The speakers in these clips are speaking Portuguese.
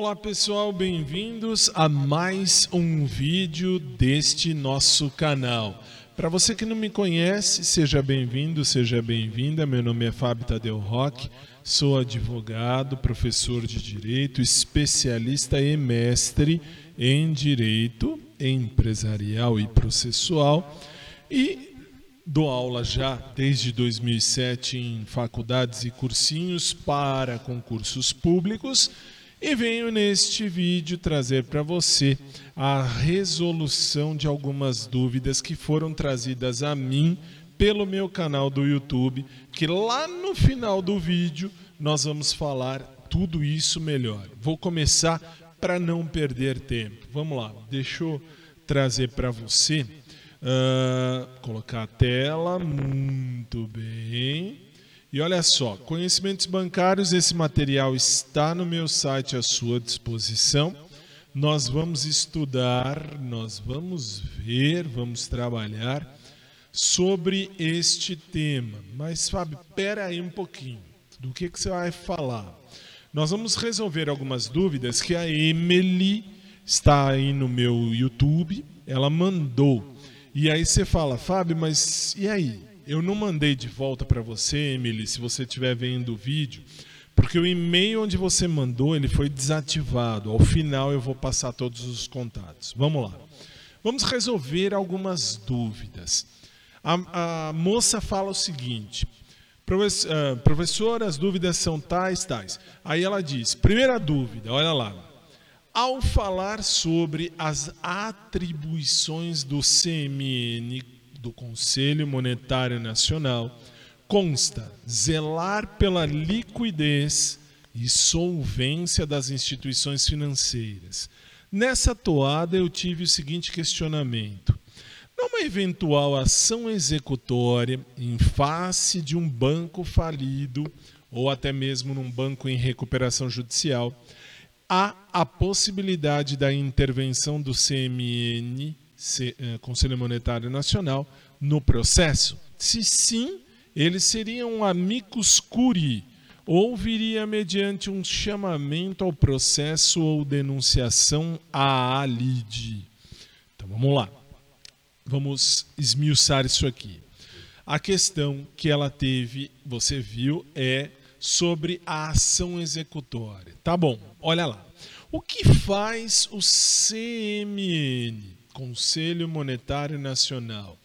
Olá pessoal, bem-vindos a mais um vídeo deste nosso canal. Para você que não me conhece, seja bem-vindo, seja bem-vinda. Meu nome é Fábio Tadeu Roque, sou advogado, professor de direito, especialista e mestre em direito empresarial e processual e dou aula já desde 2007 em faculdades e cursinhos para concursos públicos e venho neste vídeo trazer para você a resolução de algumas dúvidas que foram trazidas a mim pelo meu canal do YouTube, que lá no final do vídeo nós vamos falar tudo isso melhor. Vou começar para não perder tempo. Vamos lá, deixa eu trazer para você, uh, colocar a tela, muito bem. E olha só, conhecimentos bancários, esse material está no meu site à sua disposição. Nós vamos estudar, nós vamos ver, vamos trabalhar sobre este tema. Mas, Fábio, espera aí um pouquinho. Do que, que você vai falar? Nós vamos resolver algumas dúvidas que a Emily está aí no meu YouTube, ela mandou. E aí você fala, Fábio, mas e aí? Eu não mandei de volta para você, Emily, se você estiver vendo o vídeo, porque o e-mail onde você mandou ele foi desativado. Ao final eu vou passar todos os contatos. Vamos lá. Vamos resolver algumas dúvidas. A, a moça fala o seguinte: ah, professor, as dúvidas são tais, tais. Aí ela diz: primeira dúvida, olha lá. Ao falar sobre as atribuições do CMN do Conselho Monetário Nacional consta zelar pela liquidez e solvência das instituições financeiras. Nessa toada eu tive o seguinte questionamento: numa eventual ação executória em face de um banco falido ou até mesmo num banco em recuperação judicial, há a possibilidade da intervenção do CMN Conselho Monetário Nacional no processo? Se sim, ele seria um amicus curiae ou viria mediante um chamamento ao processo ou denunciação à ALIDE. Então vamos lá. Vamos esmiuçar isso aqui. A questão que ela teve, você viu, é sobre a ação executória. Tá bom, olha lá. O que faz o CMN? Conselho Monetário Nacional.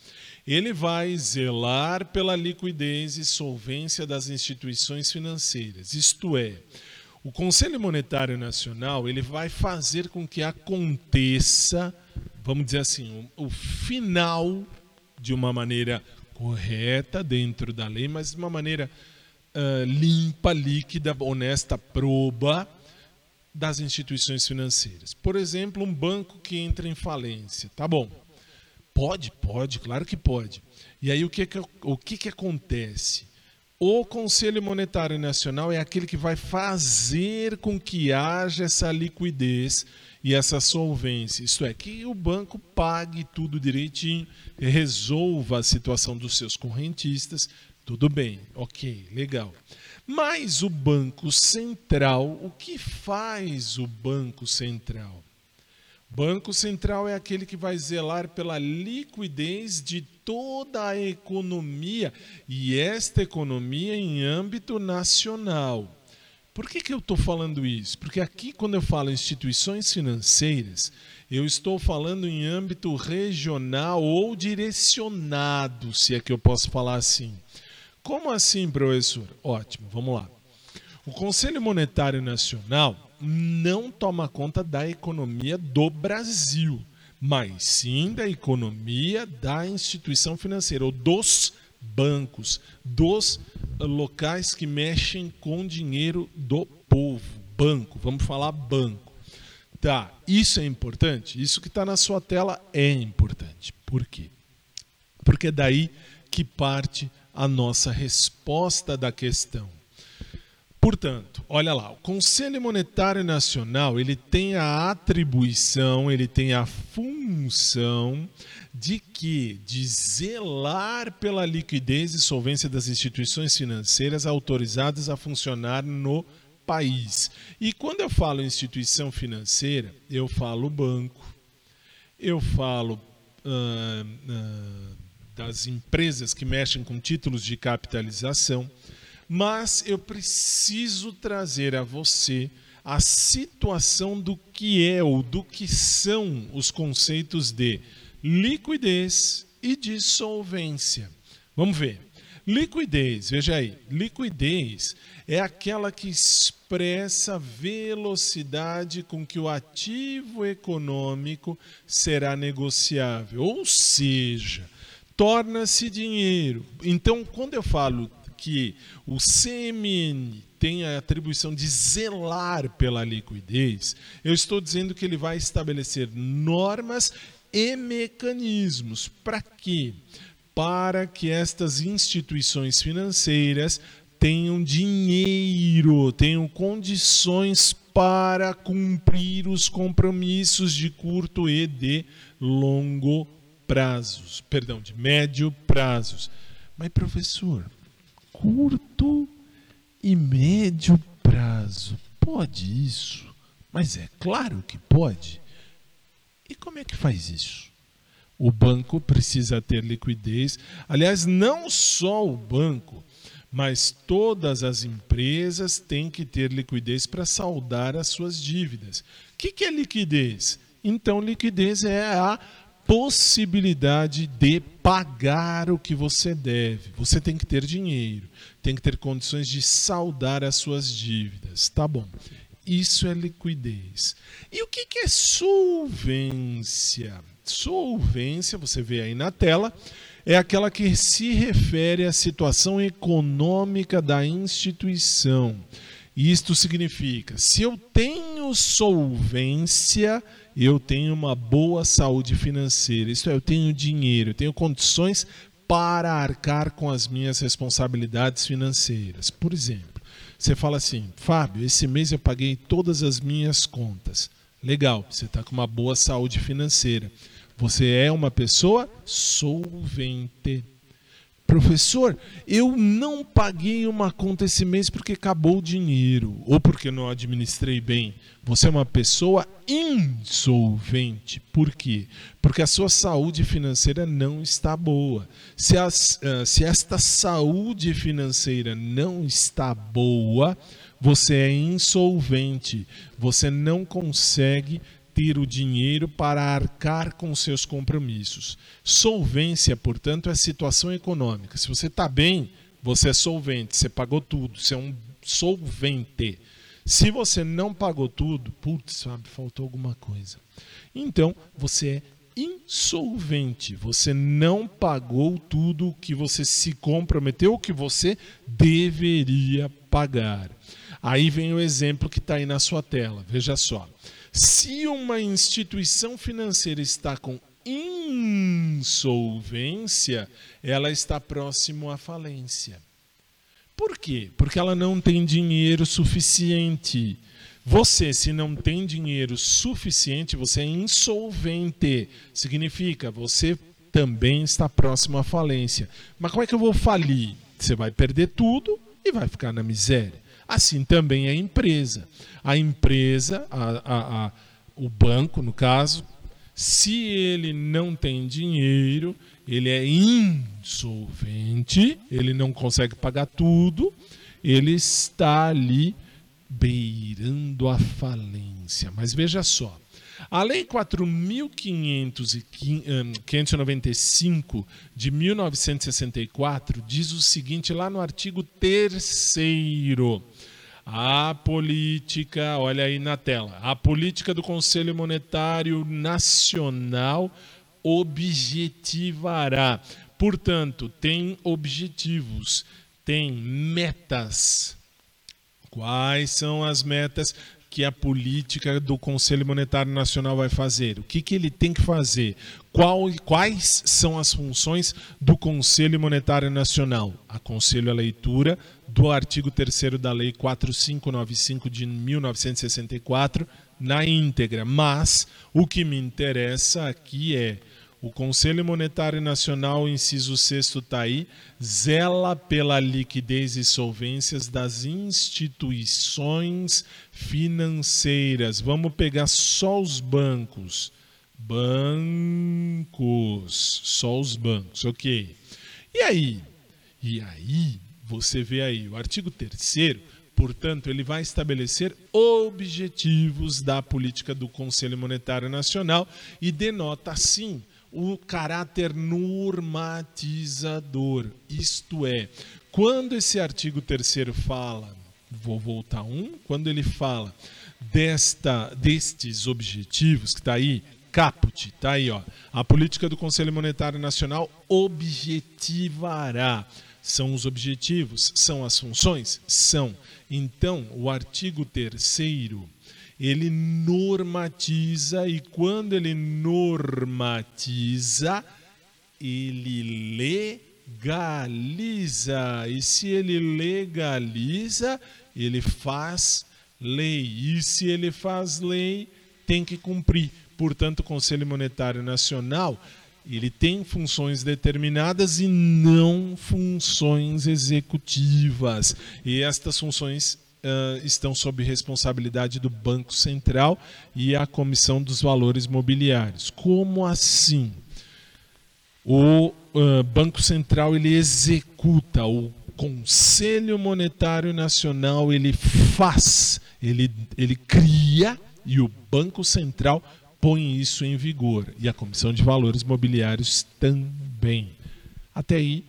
Ele vai zelar pela liquidez e solvência das instituições financeiras, isto é, o Conselho Monetário Nacional ele vai fazer com que aconteça, vamos dizer assim, o, o final de uma maneira correta dentro da lei, mas de uma maneira uh, limpa, líquida, honesta, proba, das instituições financeiras. Por exemplo, um banco que entra em falência. Tá bom. Pode, pode, claro que pode. E aí o que, que, o que, que acontece? O Conselho Monetário Nacional é aquele que vai fazer com que haja essa liquidez e essa solvência. Isto é, que o banco pague tudo direitinho, resolva a situação dos seus correntistas. Tudo bem, ok, legal. Mas o Banco Central, o que faz o Banco Central? Banco Central é aquele que vai zelar pela liquidez de toda a economia e esta economia em âmbito nacional. Por que, que eu estou falando isso? Porque aqui, quando eu falo instituições financeiras, eu estou falando em âmbito regional ou direcionado, se é que eu posso falar assim. Como assim, professor? Ótimo, vamos lá. O Conselho Monetário Nacional não toma conta da economia do Brasil, mas sim da economia da instituição financeira, ou dos bancos, dos locais que mexem com dinheiro do povo. Banco, vamos falar banco. Tá, isso é importante? Isso que está na sua tela é importante. Por quê? Porque é daí que parte a nossa resposta da questão. Portanto, olha lá, o Conselho Monetário Nacional, ele tem a atribuição, ele tem a função de que de zelar pela liquidez e solvência das instituições financeiras autorizadas a funcionar no país. E quando eu falo instituição financeira, eu falo banco, eu falo uh, uh, das empresas que mexem com títulos de capitalização, mas eu preciso trazer a você a situação do que é ou do que são os conceitos de liquidez e de solvência. Vamos ver. Liquidez, veja aí, liquidez é aquela que expressa a velocidade com que o ativo econômico será negociável, ou seja, torna-se dinheiro. Então, quando eu falo que o CMN tem a atribuição de zelar pela liquidez, eu estou dizendo que ele vai estabelecer normas e mecanismos para quê? Para que estas instituições financeiras tenham dinheiro, tenham condições para cumprir os compromissos de curto e de longo prazos, perdão, de médio prazos. Mas professor, curto e médio prazo. Pode isso? Mas é claro que pode. E como é que faz isso? O banco precisa ter liquidez. Aliás, não só o banco, mas todas as empresas têm que ter liquidez para saldar as suas dívidas. O que, que é liquidez? Então, liquidez é a possibilidade de pagar o que você deve. Você tem que ter dinheiro, tem que ter condições de saldar as suas dívidas. Tá bom. Isso é liquidez. E o que é solvência? Solvência, você vê aí na tela, é aquela que se refere à situação econômica da instituição. Isto significa, se eu tenho solvência, eu tenho uma boa saúde financeira, isto é, eu tenho dinheiro, eu tenho condições para arcar com as minhas responsabilidades financeiras. Por exemplo, você fala assim, Fábio, esse mês eu paguei todas as minhas contas. Legal, você está com uma boa saúde financeira. Você é uma pessoa solvente. Professor, eu não paguei uma conta esse mês porque acabou o dinheiro ou porque não administrei bem. Você é uma pessoa insolvente. Por quê? Porque a sua saúde financeira não está boa. Se, as, uh, se esta saúde financeira não está boa, você é insolvente. Você não consegue ter o dinheiro para arcar com seus compromissos. Solvência, portanto, é situação econômica. Se você está bem, você é solvente, você pagou tudo, você é um solvente. Se você não pagou tudo, putz, sabe, faltou alguma coisa. Então, você é insolvente. Você não pagou tudo o que você se comprometeu, o que você deveria pagar. Aí vem o exemplo que está aí na sua tela. Veja só. Se uma instituição financeira está com insolvência, ela está próximo à falência. Por quê? Porque ela não tem dinheiro suficiente. Você, se não tem dinheiro suficiente, você é insolvente. Significa, você também está próximo à falência. Mas como é que eu vou falir? Você vai perder tudo e vai ficar na miséria. Assim também a empresa. A empresa, a, a, a, o banco, no caso, se ele não tem dinheiro, ele é insolvente, ele não consegue pagar tudo, ele está ali beirando a falência. Mas veja só, a Lei 4.595 de 1964 diz o seguinte lá no artigo 3 a política, olha aí na tela, a política do Conselho Monetário Nacional objetivará. Portanto, tem objetivos, tem metas. Quais são as metas que a política do Conselho Monetário Nacional vai fazer? O que, que ele tem que fazer? Qual, quais são as funções do Conselho Monetário Nacional? Aconselho a leitura do artigo 3 da Lei 4595 de 1964 na íntegra. Mas o que me interessa aqui é O Conselho Monetário Nacional, inciso 6 está aí, zela pela liquidez e solvências das instituições financeiras. Vamos pegar só os bancos. Bancos, só os bancos, ok. E aí? E aí, você vê aí, o artigo 3 portanto, ele vai estabelecer objetivos da política do Conselho Monetário Nacional e denota, assim, o caráter normatizador. Isto é, quando esse artigo 3 fala, vou voltar um, quando ele fala desta, destes objetivos, que está aí, caput, está aí, ó, a política do Conselho Monetário Nacional objetivará. São os objetivos? São as funções? São. Então, o artigo 3 ele normatiza e quando ele normatiza, ele legaliza. E se ele legaliza, ele faz lei. E se ele faz lei, tem que cumprir. Portanto, o Conselho Monetário Nacional ele tem funções determinadas e não funções executivas. E estas funções uh, estão sob responsabilidade do Banco Central e a Comissão dos Valores Mobiliários. Como assim? O uh, Banco Central ele executa, o Conselho Monetário Nacional ele faz, ele, ele cria e o Banco Central põe isso em vigor. E a Comissão de Valores Mobiliários também. Até aí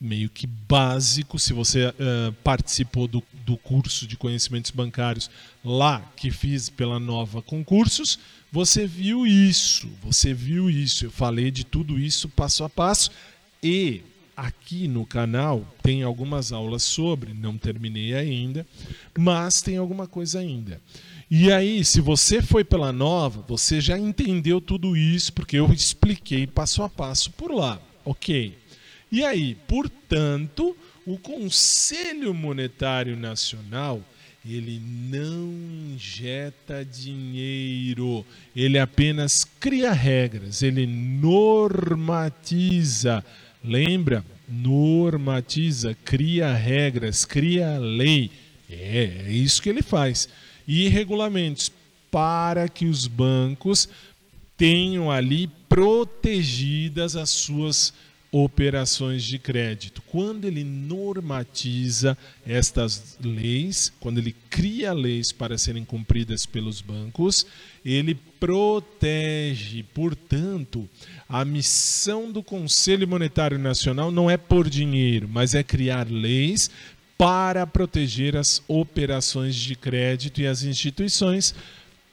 meio que básico. Se você uh, participou do, do curso de conhecimentos bancários lá que fiz pela Nova Concursos, você viu isso. Você viu isso. Eu falei de tudo isso passo a passo e aqui no canal tem algumas aulas sobre, não terminei ainda, mas tem alguma coisa ainda. E aí, se você foi pela nova, você já entendeu tudo isso, porque eu expliquei passo a passo por lá. Ok. E aí, portanto, o Conselho Monetário Nacional ele não injeta dinheiro, ele apenas cria regras, ele normatiza. Lembra? Normatiza, cria regras, cria lei. É, é isso que ele faz. E regulamentos para que os bancos tenham ali protegidas as suas operações de crédito. Quando ele normatiza estas leis, quando ele cria leis para serem cumpridas pelos bancos, ele protege. Portanto, a missão do Conselho Monetário Nacional não é por dinheiro, mas é criar leis para proteger as operações de crédito e as instituições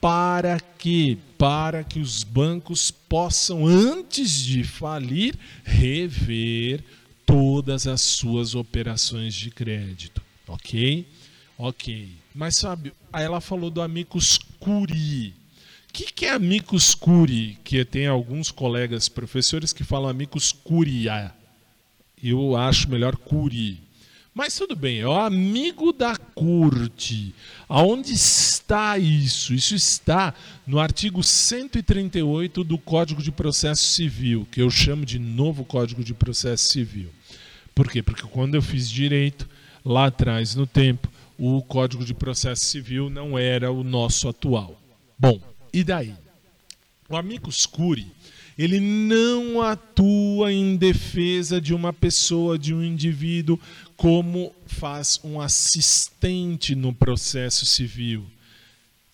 para que para que os bancos possam antes de falir rever todas as suas operações de crédito, OK? OK. Mas sabe, aí ela falou do amicus curi. O que, que é amicus curi? Que tem alguns colegas professores que falam amicus curia. Eu acho melhor curi. Mas tudo bem, é o amigo da corte. Aonde está isso? Isso está no artigo 138 do Código de Processo Civil, que eu chamo de novo Código de Processo Civil. Por quê? Porque quando eu fiz direito, lá atrás no tempo, o Código de Processo Civil não era o nosso atual. Bom, e daí? O amicus curi ele não atua em defesa de uma pessoa, de um indivíduo, como faz um assistente no processo civil.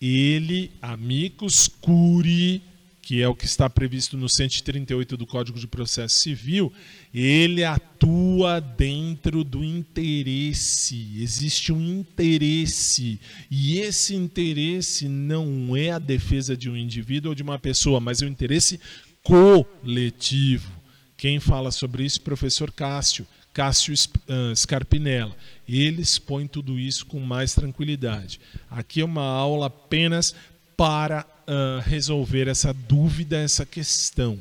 Ele, amicus curi, que é o que está previsto no 138 do Código de Processo Civil, ele atua dentro do interesse. Existe um interesse. E esse interesse não é a defesa de um indivíduo ou de uma pessoa, mas é o interesse coletivo. Quem fala sobre isso professor Cássio, Cássio ah, Scarpinella. Ele expõe tudo isso com mais tranquilidade. Aqui é uma aula apenas para uh, resolver essa dúvida, essa questão.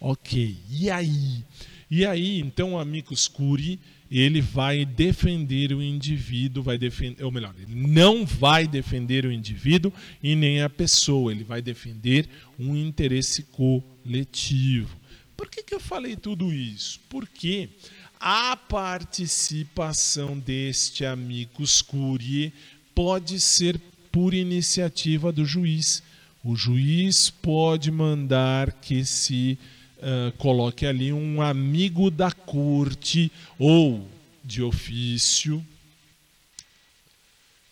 Ok, e aí? E aí, então, o amicus curi, ele vai defender o indivíduo, vai defender, ou melhor, ele não vai defender o indivíduo e nem a pessoa, ele vai defender um interesse coletivo. Por que, que eu falei tudo isso? Porque a participação deste amicus curiae pode ser por iniciativa do juiz. O juiz pode mandar que se uh, coloque ali um amigo da corte ou de ofício.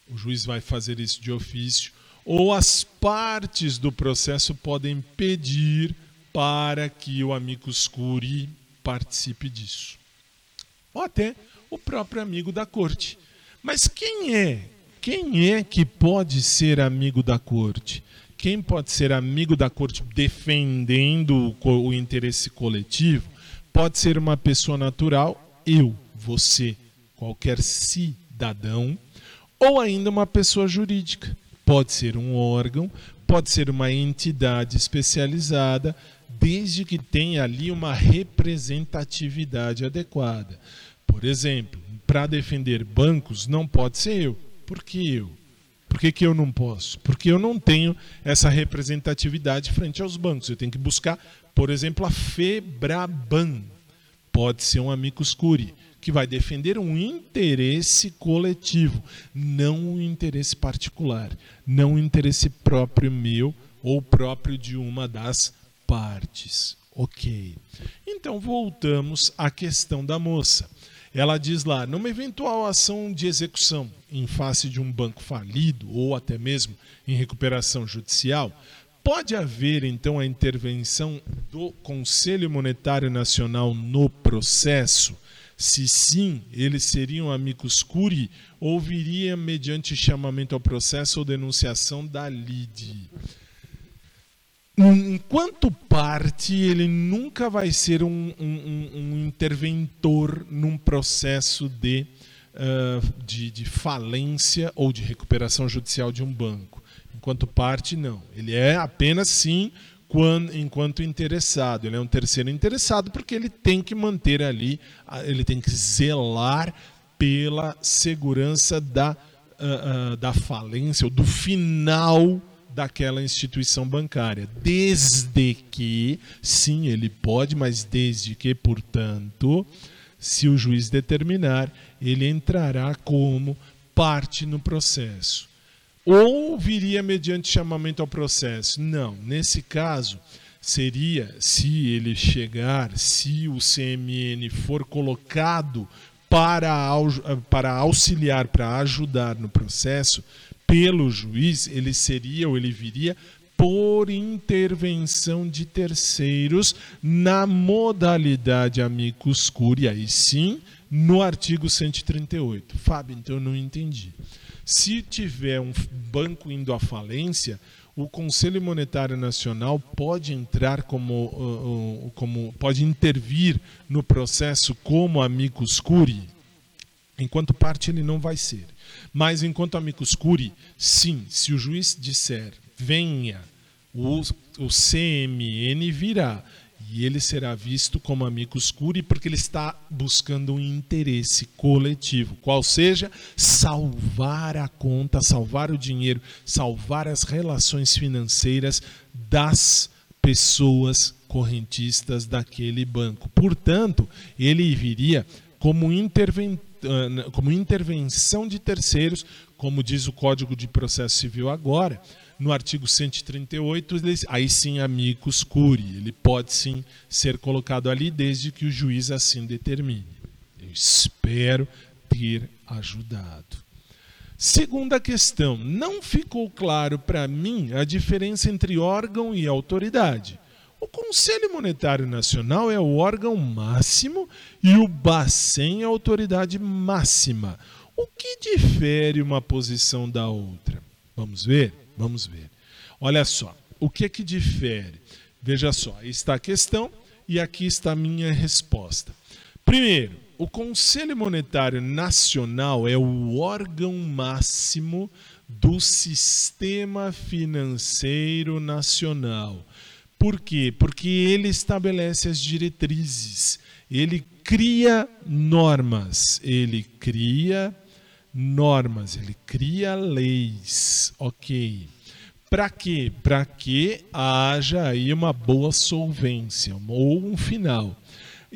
O juiz vai fazer isso de ofício. Ou as partes do processo podem pedir para que o amicus curiae participe disso. Ou até o próprio amigo da corte. Mas quem é? Quem é que pode ser amigo da corte? Quem pode ser amigo da corte defendendo o, interesse coletivo? Pode ser uma pessoa natural, eu, você, qualquer cidadão, ou ainda uma pessoa jurídica. Pode ser um órgão, pode ser uma entidade especializada, desde que tenha ali uma representatividade adequada. Por exemplo, para defender bancos não pode ser eu. Por que eu? Por que, que eu não posso? Porque eu não tenho essa representatividade frente aos bancos. Eu tenho que buscar, por exemplo, a Febraban. Pode ser um amicus curiae, que vai defender um interesse coletivo, não um interesse particular, não um interesse próprio meu ou próprio de uma das partes. Ok. Então voltamos à questão da moça. Ela diz lá: numa eventual ação de execução em face de um banco falido ou até mesmo em recuperação judicial, pode haver então a intervenção do Conselho Monetário Nacional no processo? Se sim, eles seriam amicus curiae ou viria mediante chamamento ao processo ou denunciação da lide? Enquanto parte, ele nunca vai ser um, um, um interventor num processo de, uh, de, de, falência ou de recuperação judicial de um banco. Enquanto parte, não. Ele é apenas, sim, quando, enquanto interessado. Ele é um terceiro interessado porque ele tem que manter ali, ele tem que zelar pela segurança da, uh, uh, da falência ou do final daquela instituição bancária. Desde que, sim, ele pode, mas desde que, portanto, se o juiz determinar, ele entrará como parte no processo. Ou viria mediante chamamento ao processo? Não, nesse caso seria se ele chegar, se o CMN for colocado para, para auxiliar, para ajudar no processo, pelo juiz, ele seria ou ele viria por intervenção de terceiros na modalidade amicus curiae, aí sim, no artigo 138. Fábio, então eu não entendi. Se tiver um banco indo à falência, o Conselho Monetário Nacional pode entrar como, uh, uh, como pode intervir no processo como amicus curiae, enquanto parte ele não vai ser. Mas enquanto amicus curiae, sim, se o juiz disser venha, o, o CMN virá e ele será visto como amicus curiae porque ele está buscando um interesse coletivo, qual seja salvar a conta, salvar o dinheiro, salvar as relações financeiras das pessoas correntistas daquele banco. Portanto, ele viria como interventor como intervenção de terceiros, como diz o Código de Processo Civil agora, no artigo 138, aí sim amicus curiae, ele pode sim ser colocado ali desde que o juiz assim determine. Eu espero ter ajudado. Segunda questão, não ficou claro para mim a diferença entre órgão e autoridade. O Conselho Monetário Nacional é o órgão máximo e o Bacen é a autoridade máxima. O que difere uma posição da outra? Vamos ver? Vamos ver. Olha só, o que é que difere? Veja só, está a questão e aqui está a minha resposta. Primeiro, o Conselho Monetário Nacional é o órgão máximo do sistema financeiro nacional. Por quê? Porque ele estabelece as diretrizes, ele cria normas, ele cria normas, ele cria leis, ok. Para quê? Para que haja aí uma boa solvência ou um final.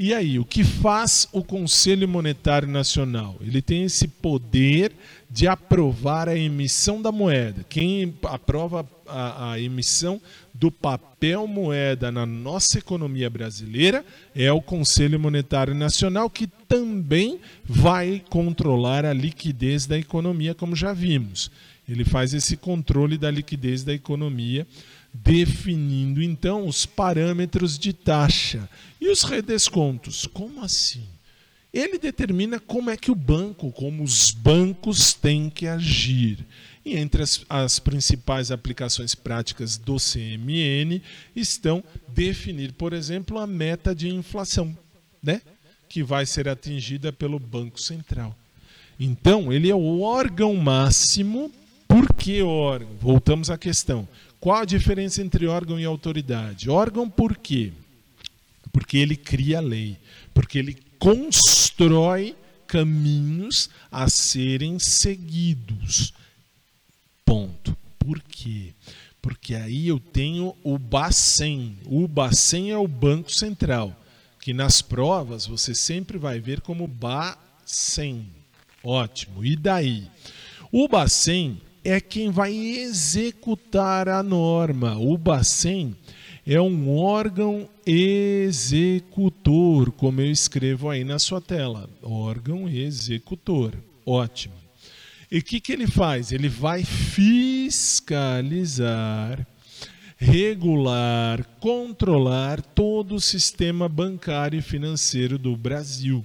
E aí, o que faz o Conselho Monetário Nacional? Ele tem esse poder de aprovar a emissão da moeda. Quem aprova a, a, emissão do papel moeda na nossa economia brasileira é o Conselho Monetário Nacional, que também vai controlar a liquidez da economia, como já vimos. Ele faz esse controle da liquidez da economia definindo então os parâmetros de taxa e os redescontos. Como assim? Ele determina como é que o banco, como os bancos têm que agir. E entre as, as principais aplicações práticas do CMN estão definir, por exemplo, a meta de inflação, né? que vai ser atingida pelo Banco Central. Então, ele é o órgão máximo. Por que órgão? Voltamos à questão. Qual a diferença entre órgão e autoridade? Órgão por quê? Porque ele cria a lei, porque ele constrói caminhos a serem seguidos. Ponto. Por quê? Porque aí eu tenho o Bacen. O Bacen é o Banco Central, que nas provas você sempre vai ver como Bacen. Ótimo. E daí? O Bacen é quem vai executar a norma. O Bacen é um órgão executor, como eu escrevo aí na sua tela. Órgão executor. Ótimo. E o que, que ele faz? Ele vai fiscalizar, regular, controlar todo o sistema bancário e financeiro do Brasil,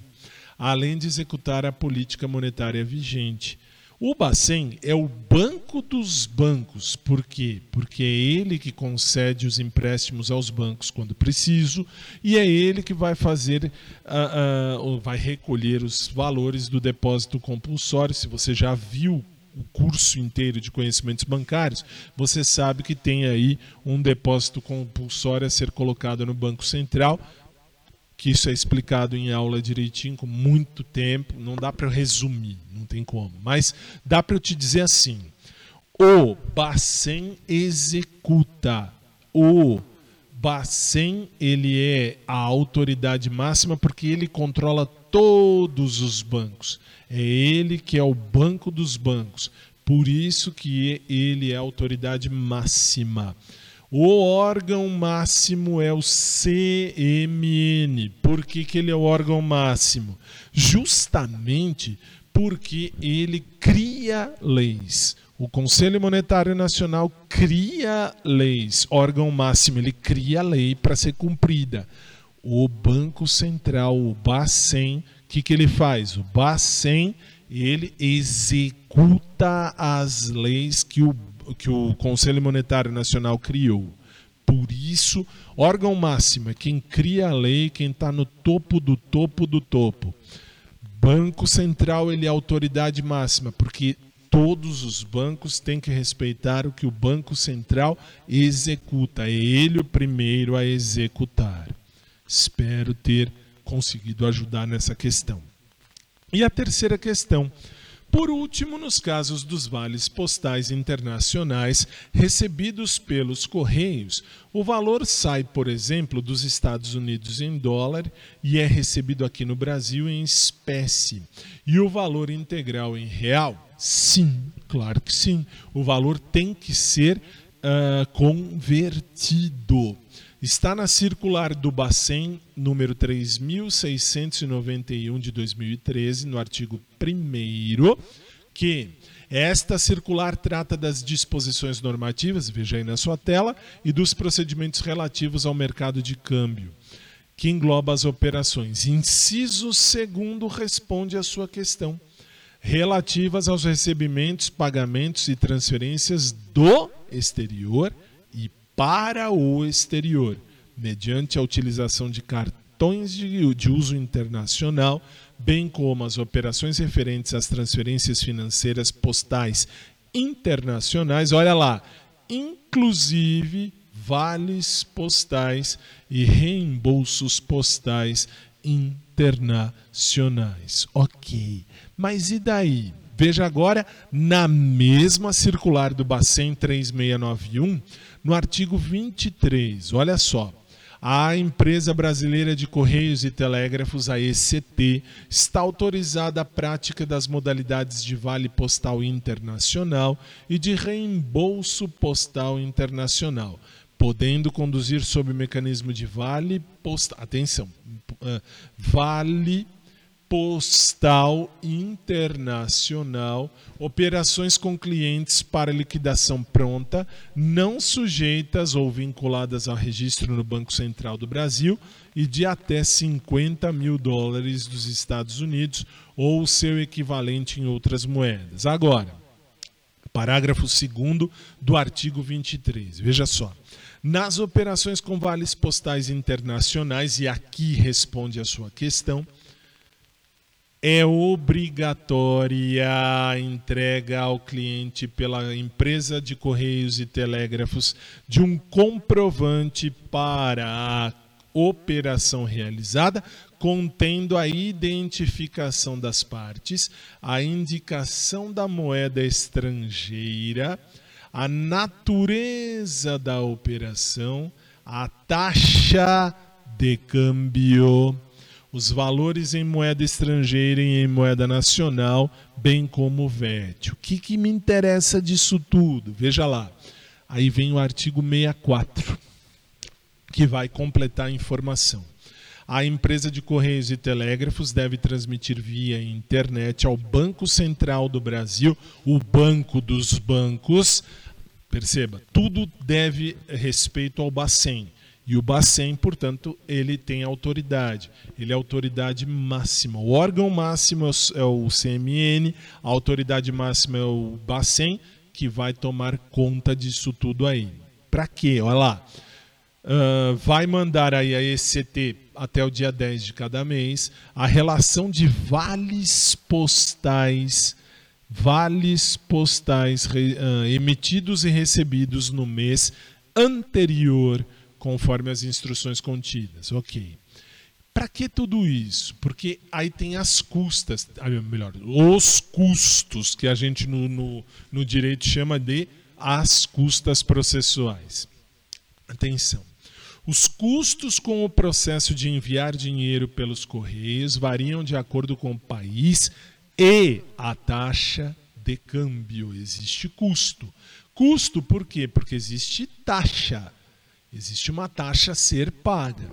além de executar a política monetária vigente. O Bacen é o banco dos bancos. Por quê? Porque é ele que concede os empréstimos aos bancos quando preciso e é ele que vai fazer, uh, uh, vai recolher os valores do depósito compulsório. Se você já viu o curso inteiro de conhecimentos bancários, você sabe que tem aí um depósito compulsório a ser colocado no Banco Central que isso é explicado em aula direitinho, com muito tempo, não dá para eu resumir, não tem como. Mas dá para eu te dizer assim: o Bacen executa. O Bacen ele é a autoridade máxima porque ele controla todos os bancos. É ele que é o banco dos bancos. Por isso que ele é a autoridade máxima. O órgão máximo é o CMN. Por que, que ele é o órgão máximo? Justamente porque ele cria leis. O Conselho Monetário Nacional cria leis. Órgão máximo, ele cria lei para ser cumprida. O Banco Central, o Bacen, o que, que ele faz? O Bacen, ele executa as leis que o que o Conselho Monetário Nacional criou. Por isso, órgão máximo é quem cria a lei, quem está no topo do topo do topo. Banco Central ele é autoridade máxima, porque todos os bancos têm que respeitar o que o Banco Central executa. É ele o primeiro a executar. Espero ter conseguido ajudar nessa questão. E a terceira questão por último, nos casos dos vales postais internacionais recebidos pelos Correios, o valor sai, por exemplo, dos Estados Unidos em dólar e é recebido aqui no Brasil em espécie. E o valor integral em real? Sim, claro que sim. O valor tem que ser uh, convertido. Está na circular do Bacen, número 3691 de 2013, no artigo 1 que esta circular trata das disposições normativas, veja aí na sua tela, e dos procedimentos relativos ao mercado de câmbio, que engloba as operações. Inciso segundo responde à sua questão, relativas aos recebimentos, pagamentos e transferências do exterior e para o exterior, mediante a utilização de cartões de, uso internacional, bem como as operações referentes às transferências financeiras postais internacionais. Olha lá, inclusive vales postais e reembolsos postais internacionais. Ok, mas e daí? Veja agora na mesma circular do Bacen 3691, no artigo 23. Olha só. A empresa brasileira de Correios e Telégrafos, a ECT, está autorizada a prática das modalidades de vale postal internacional e de reembolso postal internacional, podendo conduzir sob mecanismo de vale postal. Atenção, uh, vale postal internacional, operações com clientes para liquidação pronta, não sujeitas ou vinculadas ao registro no Banco Central do Brasil e de até 50 mil dólares dos Estados Unidos ou seu equivalente em outras moedas. Agora, parágrafo 2 do artigo 23. Veja só. Nas operações com vales postais internacionais, e aqui responde a sua questão, é obrigatória a entrega ao cliente pela empresa de correios e telégrafos de um comprovante para a operação realizada, contendo a identificação das partes, a indicação da moeda estrangeira, a natureza da operação, a taxa de câmbio os valores em moeda estrangeira e em moeda nacional, bem como o VET. O que, que me interessa disso tudo? Veja lá. Aí vem o artigo 64, que vai completar a informação. A empresa de Correios e Telégrafos deve transmitir via internet ao Banco Central do Brasil, o banco dos bancos. Perceba, tudo deve respeito ao Bacen e o Bacen, portanto, ele tem autoridade. Ele é autoridade máxima. O órgão máximo é o CMN, a autoridade máxima é o Bacen, que vai tomar conta disso tudo aí. Para quê? Olha lá. Uh, vai mandar aí a ECT até o dia 10 de cada mês a relação de vales postais vales postais uh, emitidos e recebidos no mês anterior conforme as instruções contidas. Ok. Para que tudo isso? Porque aí tem as custas, melhor, os custos que a gente no, no, no direito chama de as custas processuais. Atenção. Os custos com o processo de enviar dinheiro pelos correios variam de acordo com o país e a taxa de câmbio. Existe custo. Custo por quê? Porque existe taxa. Existe uma taxa a ser paga.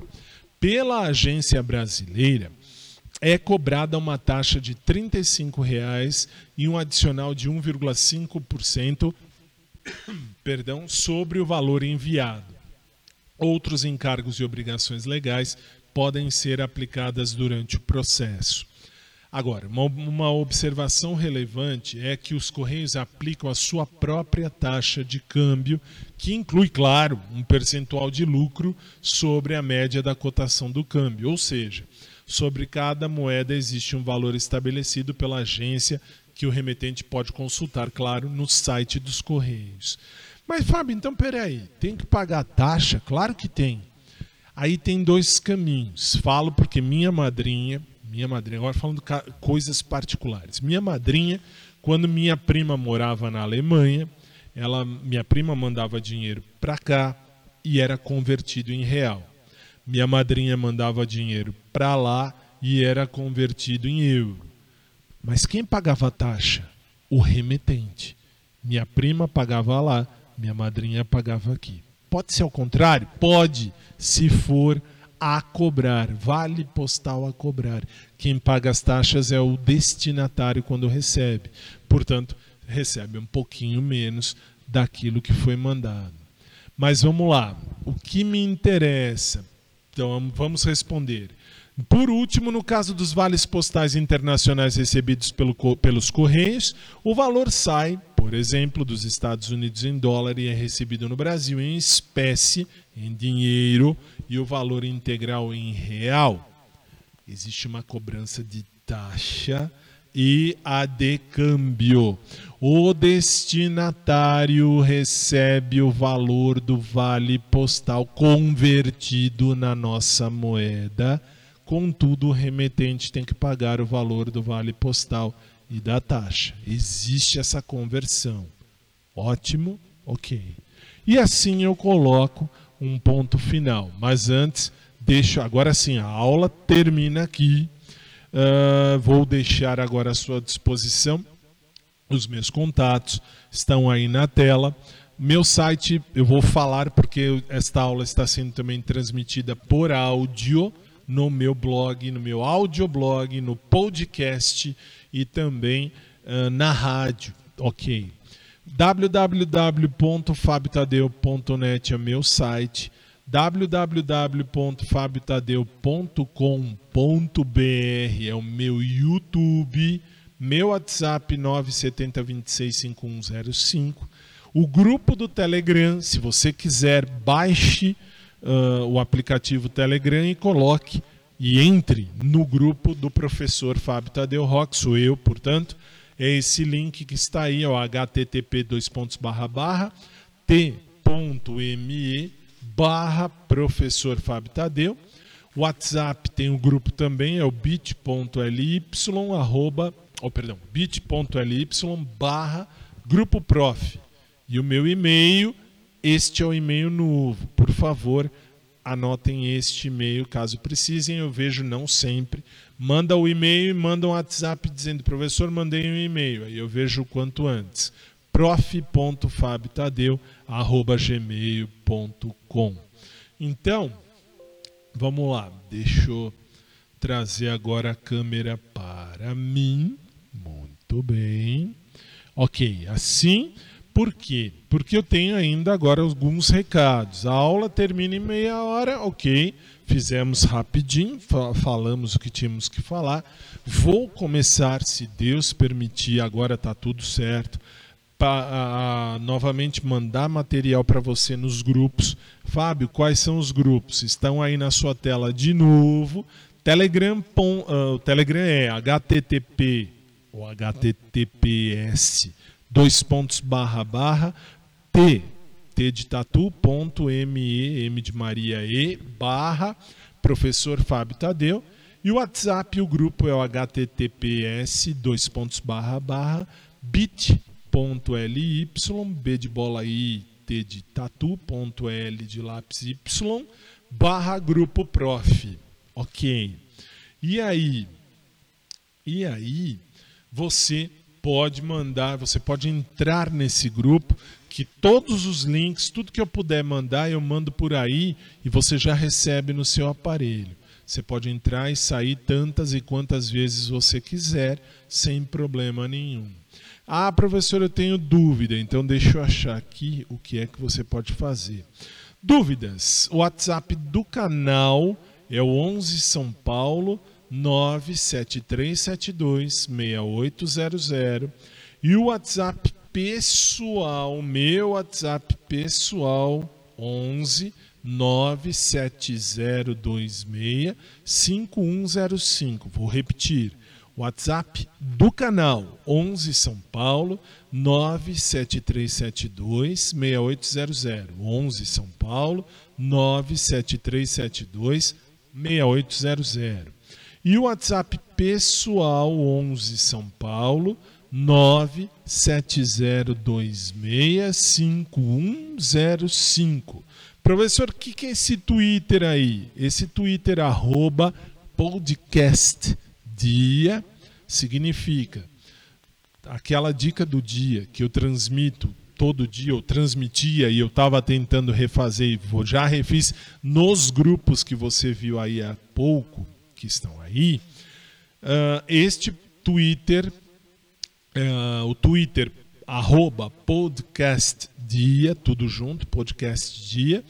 Pela agência brasileira, é cobrada uma taxa de R$ 35,00 e um adicional de 1,5% perdão, sobre o valor enviado. Outros encargos e obrigações legais podem ser aplicadas durante o processo. Agora, uma, uma, observação relevante é que os Correios aplicam a sua própria taxa de câmbio, que inclui, claro, um percentual de lucro sobre a média da cotação do câmbio. Ou seja, sobre cada moeda existe um valor estabelecido pela agência que o remetente pode consultar, claro, no site dos Correios. Mas, Fábio, então peraí, tem que pagar taxa? Claro que tem. Aí tem dois caminhos. Falo porque minha madrinha minha madrinha, agora falando coisas particulares. Minha madrinha, quando minha prima morava na Alemanha, ela, minha prima mandava dinheiro para cá e era convertido em real. Minha madrinha mandava dinheiro para lá e era convertido em euro. Mas quem pagava a taxa? O remetente. Minha prima pagava lá, minha madrinha pagava aqui. Pode ser ao contrário? Pode, se for a cobrar, vale postal a cobrar. Quem paga as taxas é o destinatário quando recebe. Portanto, recebe um pouquinho menos daquilo que foi mandado. Mas vamos lá. O que me interessa? Então vamos responder. Por último, no caso dos vales postais internacionais recebidos pelo, pelos Correios, o valor sai, por exemplo, dos Estados Unidos em dólar e é recebido no Brasil em espécie, em dinheiro, e o valor integral em real. Existe uma cobrança de taxa e a de câmbio. O destinatário recebe o valor do vale postal convertido na nossa moeda Contudo, o remetente tem que pagar o valor do vale postal e da taxa. Existe essa conversão. Ótimo, ok. E assim eu coloco um ponto final. Mas antes, deixo agora sim, a aula termina aqui. Uh, vou deixar agora à sua disposição os meus contatos, estão aí na tela. Meu site, eu vou falar porque esta aula está sendo também transmitida por áudio no meu blog, no meu audioblog, no podcast e também uh, na rádio. Ok. www.fabiotadeu.net é meu site www.fabiotadeu.com.br é o meu YouTube, meu WhatsApp 970265105, o grupo do Telegram, se você quiser, baixe uh, o aplicativo Telegram e coloque e entre no grupo do professor Fábio Tadeu sou eu, portanto, é esse link que está aí, é o http t.me barra professor Fábio Tadeu. WhatsApp tem um grupo também, é o bit.ly arroba, oh, perdão, bit.ly barra grupo prof. E o meu e-mail, este é o e-mail novo. Por favor, anotem este e-mail caso precisem, eu vejo não sempre. Manda o e-mail e manda um WhatsApp dizendo, professor, mandei um e-mail. Aí eu vejo o quanto antes. prof.fabitadeu.gmail.com Então, vamos lá. Deixa eu trazer agora a câmera para mim. Muito bem. Ok, assim por quê? Porque eu tenho ainda agora alguns recados. A aula termina em meia hora, ok. Fizemos rapidinho, falamos o que tínhamos que falar. Vou começar, se Deus permitir, agora está tudo certo, para novamente mandar material para você nos grupos. Fábio, quais são os grupos? Estão aí na sua tela de novo. Telegram, uh, o Telegram é http ou https dois pontos barra barra t t de m de Maria e barra professor Fábio Tadeu. E o WhatsApp o grupo é o https dois pontos barra barra bit.ly b de bola i t de tatu ponto l de lápis y barra grupo prof. Ok. E aí? E aí você pode mandar, você pode entrar nesse grupo, que todos os links, tudo que eu puder mandar, eu mando por aí e você já recebe no seu aparelho. Você pode entrar e sair tantas e quantas vezes você quiser, sem problema nenhum. Ah, professor, eu tenho dúvida, então deixa eu achar aqui o que é que você pode fazer. Dúvidas? O WhatsApp do canal é o 11 São Paulo 973726800 e o WhatsApp pessoal, meu WhatsApp pessoal 11 97026 5105. Vou repetir. WhatsApp do canal 11 São Paulo 97372 6800 11 São Paulo 97372 6800 e o WhatsApp pessoal 11 São Paulo 970265105. Professor, o que, que é esse Twitter aí? Esse Twitter arroba podcast dia significa aquela dica do dia que eu transmito todo dia, eu transmitia e eu estava tentando refazer e já refiz nos grupos que você viu aí há pouco que estão aí, uh, este Twitter, uh, o Twitter arroba podcast dia, tudo junto, podcast dia,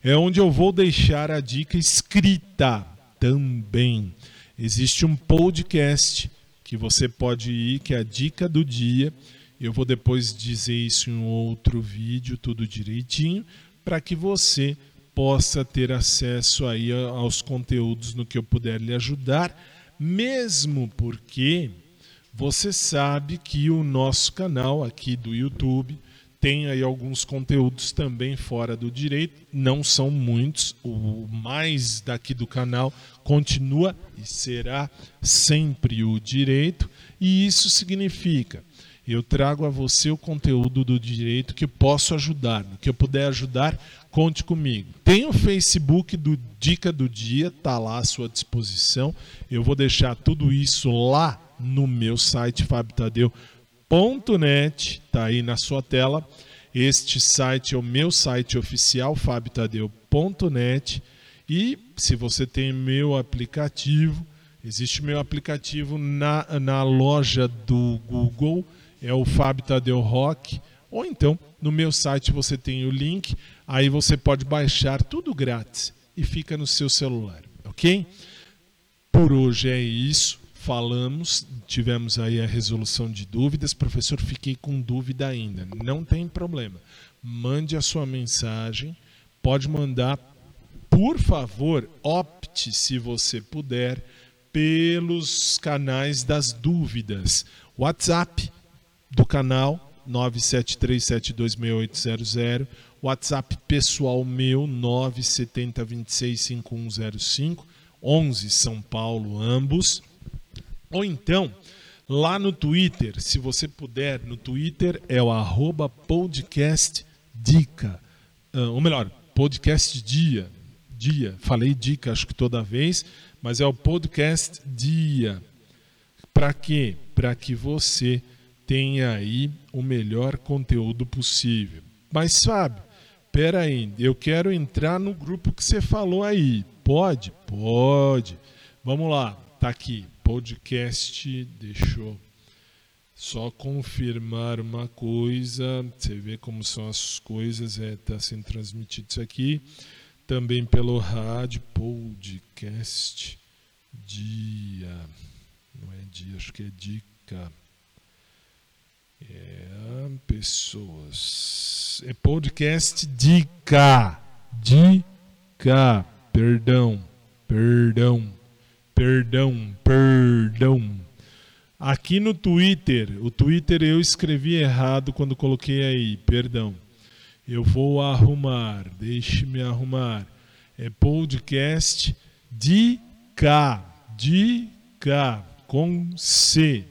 é onde eu vou deixar a dica escrita também. Existe um podcast que você pode ir, que é a dica do dia. Eu vou depois dizer isso em um outro vídeo, tudo direitinho, para que você possa ter acesso aí aos conteúdos no que eu puder lhe ajudar, mesmo porque você sabe que o nosso canal aqui do YouTube tem aí alguns conteúdos também fora do direito, não são muitos, o mais daqui do canal continua e será sempre o direito, e isso significa eu trago a você o conteúdo do direito que posso ajudar, no que eu puder ajudar, conte comigo. Tem o Facebook do Dica do Dia, tá lá à sua disposição. Eu vou deixar tudo isso lá no meu site fabtadeu.net, tá aí na sua tela. Este site é o meu site oficial fabtadeu.net e se você tem meu aplicativo, existe meu aplicativo na, na loja do Google é o Fábio Tadeu Rock, ou então no meu site você tem o link, aí você pode baixar tudo grátis e fica no seu celular, ok? Por hoje é isso. Falamos, tivemos aí a resolução de dúvidas. Professor, fiquei com dúvida ainda. Não tem problema. Mande a sua mensagem. Pode mandar, por favor, opte, se você puder, pelos canais das dúvidas. WhatsApp do canal 973726800, WhatsApp pessoal meu 970265105, 11 São Paulo ambos. Ou então, lá no Twitter, se você puder, no Twitter é o arroba podcast uh, ou melhor, podcast dia, dia, falei dica acho que toda vez, mas é o podcast dia. Para quê? Para que você tenha aí o melhor conteúdo possível. Mas Fábio, peraí, eu quero entrar no grupo que você falou aí. Pode? Pode. Vamos lá, tá aqui, podcast, deixa eu só confirmar uma coisa, você vê como são as coisas, é, tá sendo transmitido isso aqui, também pelo rádio, podcast, dia, não é dia, acho que é dica, é, pessoas. É podcast dica. Dica. Perdão. Perdão. Perdão. Perdão. Aqui no Twitter, o Twitter eu escrevi errado quando coloquei aí, perdão. Eu vou arrumar, deixe-me arrumar. É podcast dica, dica com C.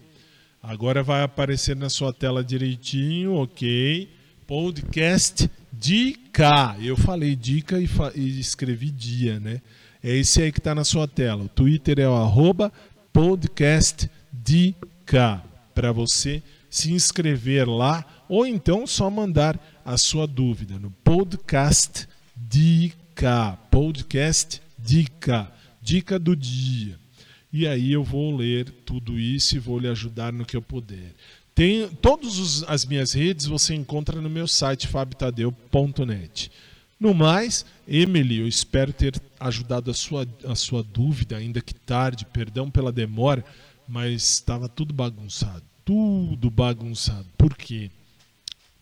Agora vai aparecer na sua tela direitinho, ok. Podcast dica. Eu falei dica e, fa e escrevi dia, né? É esse aí que está na sua tela. O Twitter é o arroba podcast dica. Para você se inscrever lá ou então só mandar a sua dúvida no podcast dica. Podcast dica. Dica do dia e aí eu vou ler tudo isso e vou lhe ajudar no que eu puder. Tem todas as minhas redes você encontra no meu site fabtadeu.net. No mais, Emily, eu espero ter ajudado a sua, a sua dúvida, ainda que tarde, perdão pela demora, mas estava tudo bagunçado, tudo bagunçado. Por quê?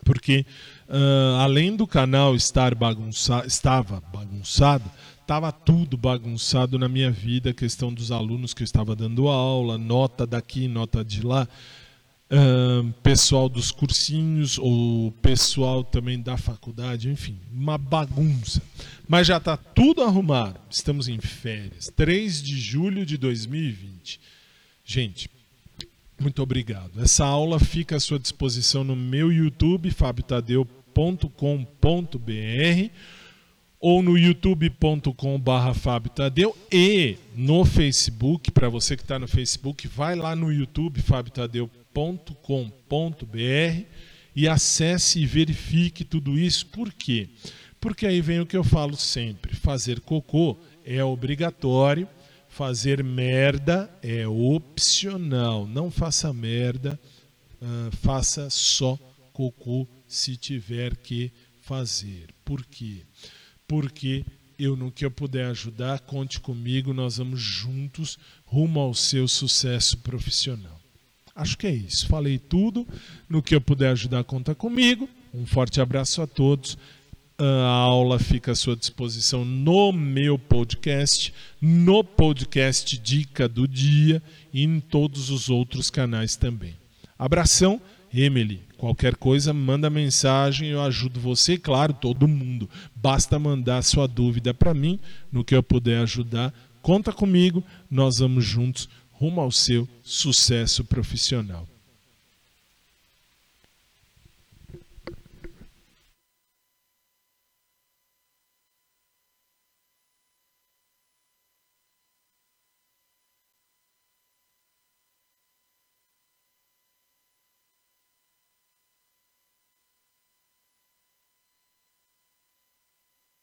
Porque uh, além do canal estar bagunçado, estava bagunçado, estava tudo bagunçado na minha vida, questão dos alunos que eu estava dando aula, nota daqui, nota de lá, pessoal dos cursinhos, ou pessoal também da faculdade, enfim, uma bagunça. Mas já está tudo arrumado, estamos em férias, 3 de julho de 2020. Gente, muito obrigado. Essa aula fica à sua disposição no meu YouTube, fabiotadeu.com.br ou no youtube.com.br Tadeu e no Facebook, para você que está no Facebook, vai lá no YouTube, fabiotadeu.com.br e acesse e verifique tudo isso. Por quê? Porque aí vem o que eu falo sempre: fazer cocô é obrigatório, fazer merda é opcional. Não faça merda, uh, faça só cocô se tiver que fazer. Por quê? Porque eu no que eu puder ajudar, conte comigo, nós vamos juntos rumo ao seu sucesso profissional. Acho que é isso. Falei tudo. No que eu puder ajudar, conta comigo. Um forte abraço a todos. A aula fica à sua disposição no meu podcast, no podcast Dica do Dia e em todos os outros canais também. Abração Emily, qualquer coisa, manda mensagem, eu ajudo você, claro, todo mundo. Basta mandar sua dúvida para mim, no que eu puder ajudar. Conta comigo, nós vamos juntos rumo ao seu sucesso profissional.